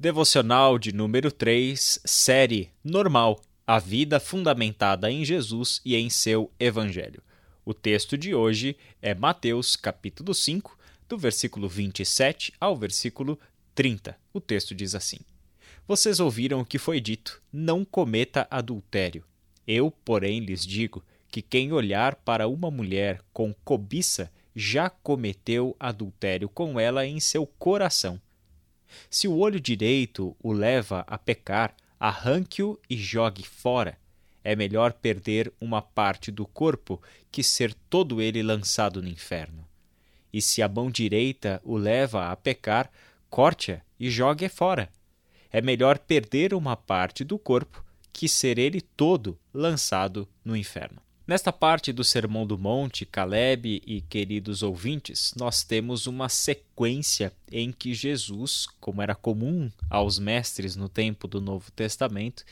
Devocional de número 3, série Normal A Vida Fundamentada em Jesus e em seu Evangelho. O texto de hoje é Mateus, capítulo 5, do versículo 27 ao versículo 30. O texto diz assim: Vocês ouviram o que foi dito: não cometa adultério. Eu, porém, lhes digo que quem olhar para uma mulher com cobiça já cometeu adultério com ela em seu coração. Se o olho direito o leva a pecar, arranque-o e jogue fora. É melhor perder uma parte do corpo que ser todo ele lançado no inferno. E se a mão direita o leva a pecar, corte-a e jogue-a fora. É melhor perder uma parte do corpo que ser ele todo lançado no inferno. Nesta parte do Sermão do Monte, Caleb e queridos ouvintes, nós temos uma sequência em que Jesus, como era comum aos mestres no tempo do Novo Testamento,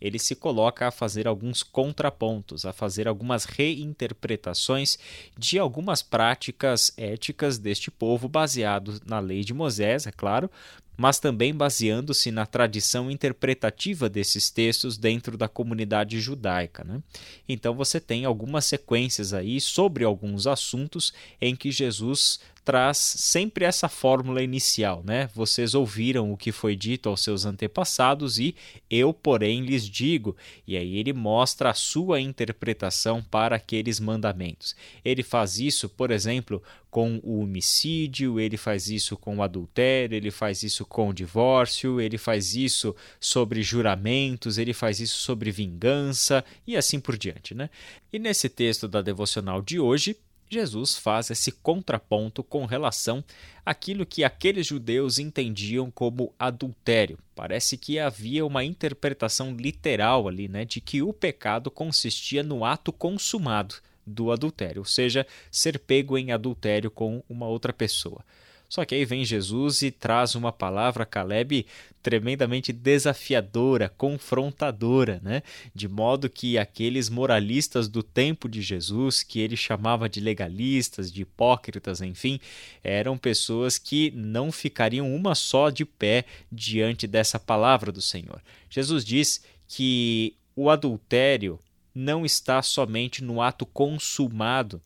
ele se coloca a fazer alguns contrapontos, a fazer algumas reinterpretações de algumas práticas éticas deste povo baseado na lei de Moisés, é claro, mas também baseando-se na tradição interpretativa desses textos dentro da comunidade judaica. Né? Então você tem algumas sequências aí sobre alguns assuntos em que Jesus traz sempre essa fórmula inicial, né? Vocês ouviram o que foi dito aos seus antepassados e eu, porém, lhes digo. E aí ele mostra a sua interpretação para aqueles mandamentos. Ele faz isso, por exemplo, com o homicídio, ele faz isso com o adultério, ele faz isso com o divórcio, ele faz isso sobre juramentos, ele faz isso sobre vingança e assim por diante, né? E nesse texto da devocional de hoje, Jesus faz esse contraponto com relação àquilo que aqueles judeus entendiam como adultério. Parece que havia uma interpretação literal ali, né, de que o pecado consistia no ato consumado do adultério, ou seja, ser pego em adultério com uma outra pessoa. Só que aí vem Jesus e traz uma palavra, Caleb, tremendamente desafiadora, confrontadora, né? De modo que aqueles moralistas do tempo de Jesus, que ele chamava de legalistas, de hipócritas, enfim, eram pessoas que não ficariam uma só de pé diante dessa palavra do Senhor. Jesus diz que o adultério não está somente no ato consumado,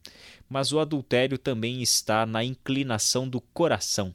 mas o adultério também está na inclinação do coração.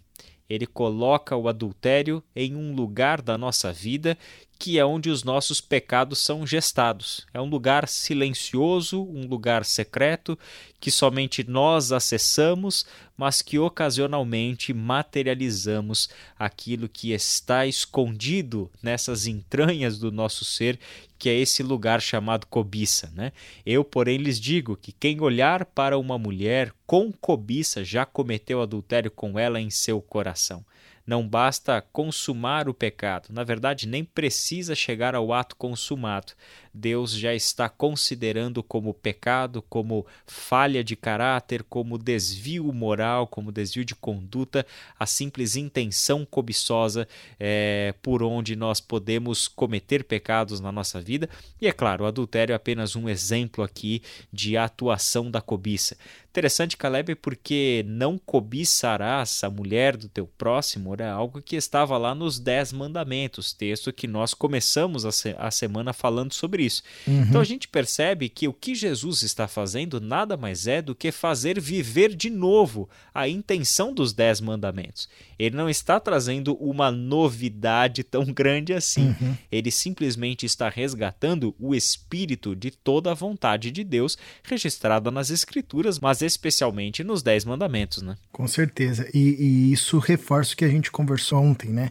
Ele coloca o adultério em um lugar da nossa vida que é onde os nossos pecados são gestados. É um lugar silencioso, um lugar secreto, que somente nós acessamos, mas que ocasionalmente materializamos aquilo que está escondido nessas entranhas do nosso ser, que é esse lugar chamado cobiça. Né? Eu, porém, lhes digo que quem olhar para uma mulher com cobiça já cometeu adultério com ela em seu coração. Não basta consumar o pecado, na verdade, nem precisa chegar ao ato consumado. Deus já está considerando como pecado, como falha de caráter, como desvio moral, como desvio de conduta, a simples intenção cobiçosa é, por onde nós podemos cometer pecados na nossa vida. E é claro, o adultério é apenas um exemplo aqui de atuação da cobiça. Interessante, Caleb, porque não cobiçarás a mulher do teu próximo, era algo que estava lá nos Dez Mandamentos, texto que nós começamos a, se a semana falando sobre isso. Uhum. Então a gente percebe que o que Jesus está fazendo nada mais é do que fazer viver de novo a intenção dos Dez Mandamentos. Ele não está trazendo uma novidade tão grande assim. Uhum. Ele simplesmente está resgatando o espírito de toda a vontade de Deus registrada nas Escrituras, mas especialmente nos Dez Mandamentos, né? Com certeza. E, e isso reforça o que a gente conversou ontem, né?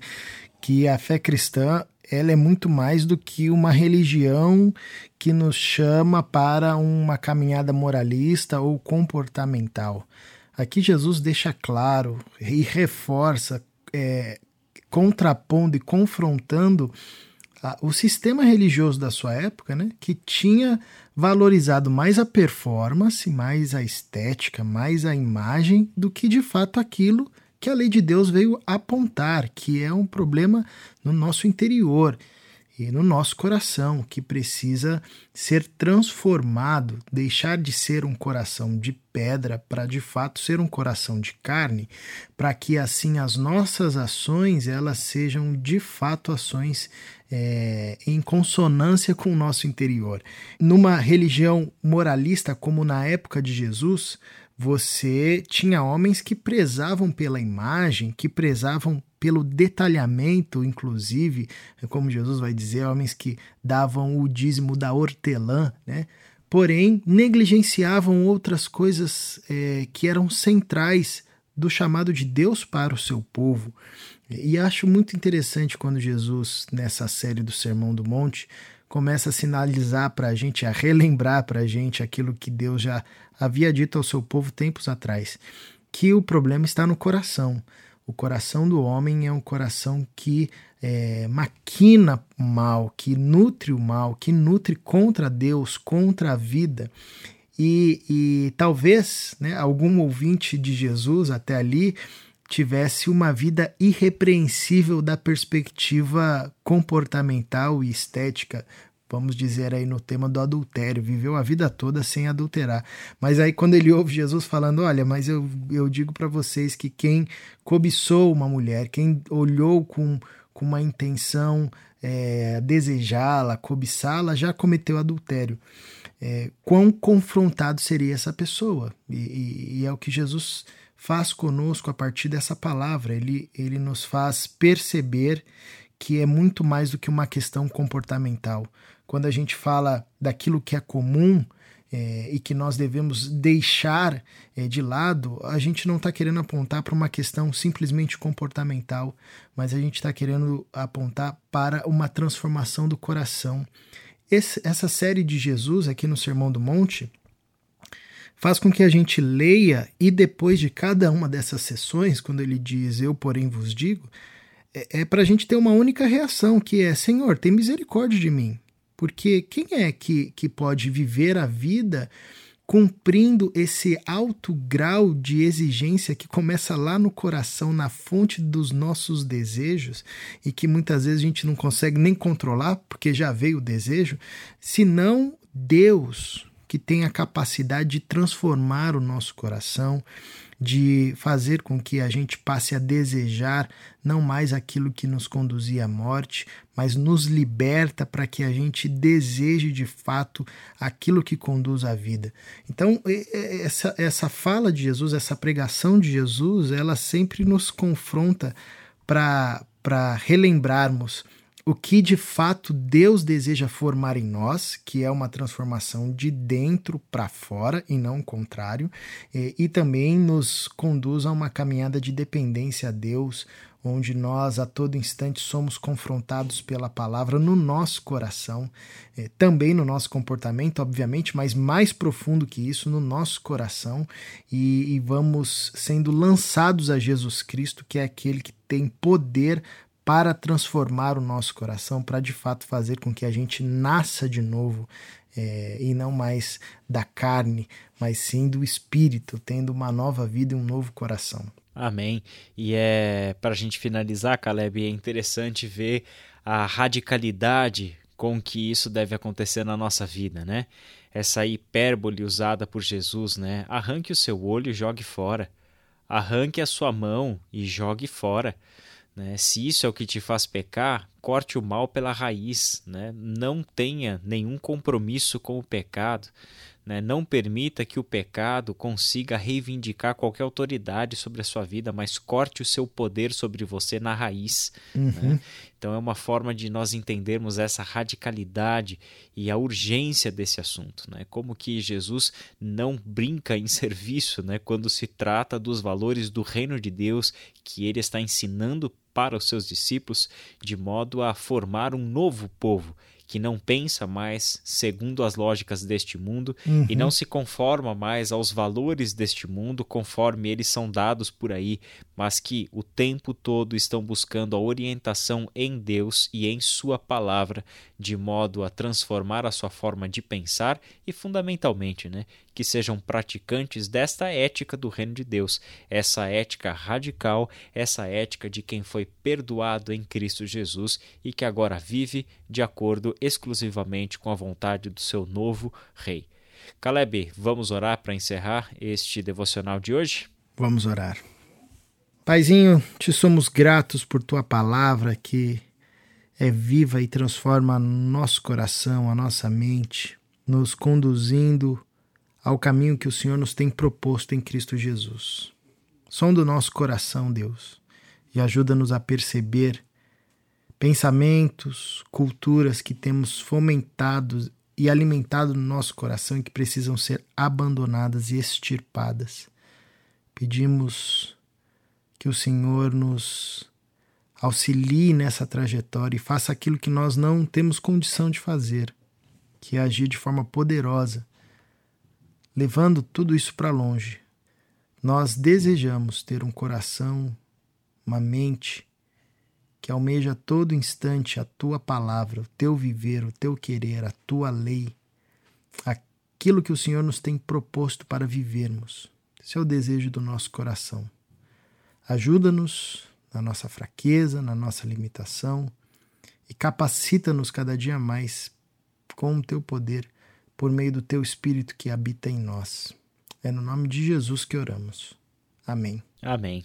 Que a fé cristã ela é muito mais do que uma religião que nos chama para uma caminhada moralista ou comportamental. Aqui Jesus deixa claro e reforça, é, contrapondo e confrontando o sistema religioso da sua época, né, que tinha valorizado mais a performance, mais a estética, mais a imagem do que de fato aquilo que a lei de Deus veio apontar, que é um problema no nosso interior. e no nosso coração, que precisa ser transformado, deixar de ser um coração de pedra para de fato ser um coração de carne, para que assim as nossas ações elas sejam de fato ações é, em consonância com o nosso interior. Numa religião moralista como na época de Jesus, você tinha homens que prezavam pela imagem, que prezavam pelo detalhamento, inclusive, como Jesus vai dizer, homens que davam o dízimo da hortelã, né? porém negligenciavam outras coisas é, que eram centrais do chamado de Deus para o seu povo. E acho muito interessante quando Jesus, nessa série do Sermão do Monte, começa a sinalizar para a gente, a relembrar para a gente aquilo que Deus já havia dito ao seu povo tempos atrás, que o problema está no coração. O coração do homem é um coração que é, maquina mal, que nutre o mal, que nutre contra Deus, contra a vida. E, e talvez né, algum ouvinte de Jesus até ali tivesse uma vida irrepreensível da perspectiva comportamental e estética, vamos dizer aí no tema do adultério, viveu a vida toda sem adulterar. Mas aí quando ele ouve Jesus falando, olha, mas eu, eu digo para vocês que quem cobiçou uma mulher, quem olhou com, com uma intenção é, desejá-la, cobiçá-la, já cometeu adultério. É, quão confrontado seria essa pessoa? E, e, e é o que Jesus faz conosco a partir dessa palavra. Ele, ele nos faz perceber que é muito mais do que uma questão comportamental. Quando a gente fala daquilo que é comum é, e que nós devemos deixar é, de lado, a gente não está querendo apontar para uma questão simplesmente comportamental, mas a gente está querendo apontar para uma transformação do coração. Esse, essa série de Jesus aqui no Sermão do Monte faz com que a gente leia e depois de cada uma dessas sessões, quando ele diz eu porém vos digo, é, é para a gente ter uma única reação, que é Senhor, tem misericórdia de mim. Porque quem é que, que pode viver a vida cumprindo esse alto grau de exigência que começa lá no coração, na fonte dos nossos desejos, e que muitas vezes a gente não consegue nem controlar, porque já veio o desejo, senão Deus, que tem a capacidade de transformar o nosso coração, de fazer com que a gente passe a desejar não mais aquilo que nos conduzia à morte, mas nos liberta para que a gente deseje de fato aquilo que conduz à vida. Então, essa, essa fala de Jesus, essa pregação de Jesus, ela sempre nos confronta para relembrarmos o que de fato Deus deseja formar em nós, que é uma transformação de dentro para fora e não o contrário, e, e, também nos conduz a uma caminhada de dependência a Deus, onde nós a todo instante somos confrontados pela palavra no nosso coração, também no nosso comportamento, obviamente, mas mais profundo que isso, no nosso coração, e, e vamos sendo lançados a Jesus Cristo, que é aquele que tem poder para transformar o nosso coração, para de fato fazer com que a gente nasça de novo é, e não mais da carne, mas sim do espírito, tendo uma nova vida e um novo coração. Amém. E é para a gente finalizar, Caleb, é interessante ver a radicalidade com que isso deve acontecer na nossa vida, né? Essa hipérbole usada por Jesus, né? Arranque o seu olho e jogue fora. Arranque a sua mão e jogue fora. Né? Se isso é o que te faz pecar, corte o mal pela raiz. Né? Não tenha nenhum compromisso com o pecado. Né? Não permita que o pecado consiga reivindicar qualquer autoridade sobre a sua vida, mas corte o seu poder sobre você na raiz. Uhum. Né? Então é uma forma de nós entendermos essa radicalidade e a urgência desse assunto. Né? Como que Jesus não brinca em serviço né? quando se trata dos valores do reino de Deus que ele está ensinando para os seus discípulos, de modo a formar um novo povo que não pensa mais segundo as lógicas deste mundo Uhum. e não se conforma mais aos valores deste mundo conforme eles são dados por aí, mas que o tempo todo estão buscando a orientação em Deus e em Sua palavra, de modo a transformar a sua forma de pensar e, fundamentalmente, né, que sejam praticantes desta ética do reino de Deus, essa ética radical, essa ética de quem foi perdoado em Cristo Jesus e que agora vive de acordo exclusivamente com a vontade do seu novo rei. Caleb, vamos orar para encerrar este devocional de hoje? Vamos orar. Paizinho, te somos gratos por tua palavra que é viva e transforma nosso coração, a nossa mente, nos conduzindo ao caminho que o Senhor nos tem proposto em Cristo Jesus. Som do nosso coração, Deus, e ajuda-nos a perceber pensamentos, culturas que temos fomentado e alimentado no nosso coração e que precisam ser abandonadas e extirpadas. Pedimos que o Senhor nos auxilie nessa trajetória e faça aquilo que nós não temos condição de fazer, que é agir de forma poderosa, levando tudo isso para longe. Nós desejamos ter um coração, uma mente que almeja a todo instante a tua palavra, o teu viver, o teu querer, a tua lei, aquilo que o Senhor nos tem proposto para vivermos. Esse é o desejo do nosso coração. Ajuda-nos na nossa fraqueza, na nossa limitação e capacita-nos cada dia mais com o teu poder por meio do teu Espírito que habita em nós. É no nome de Jesus que oramos. Amém. Amém.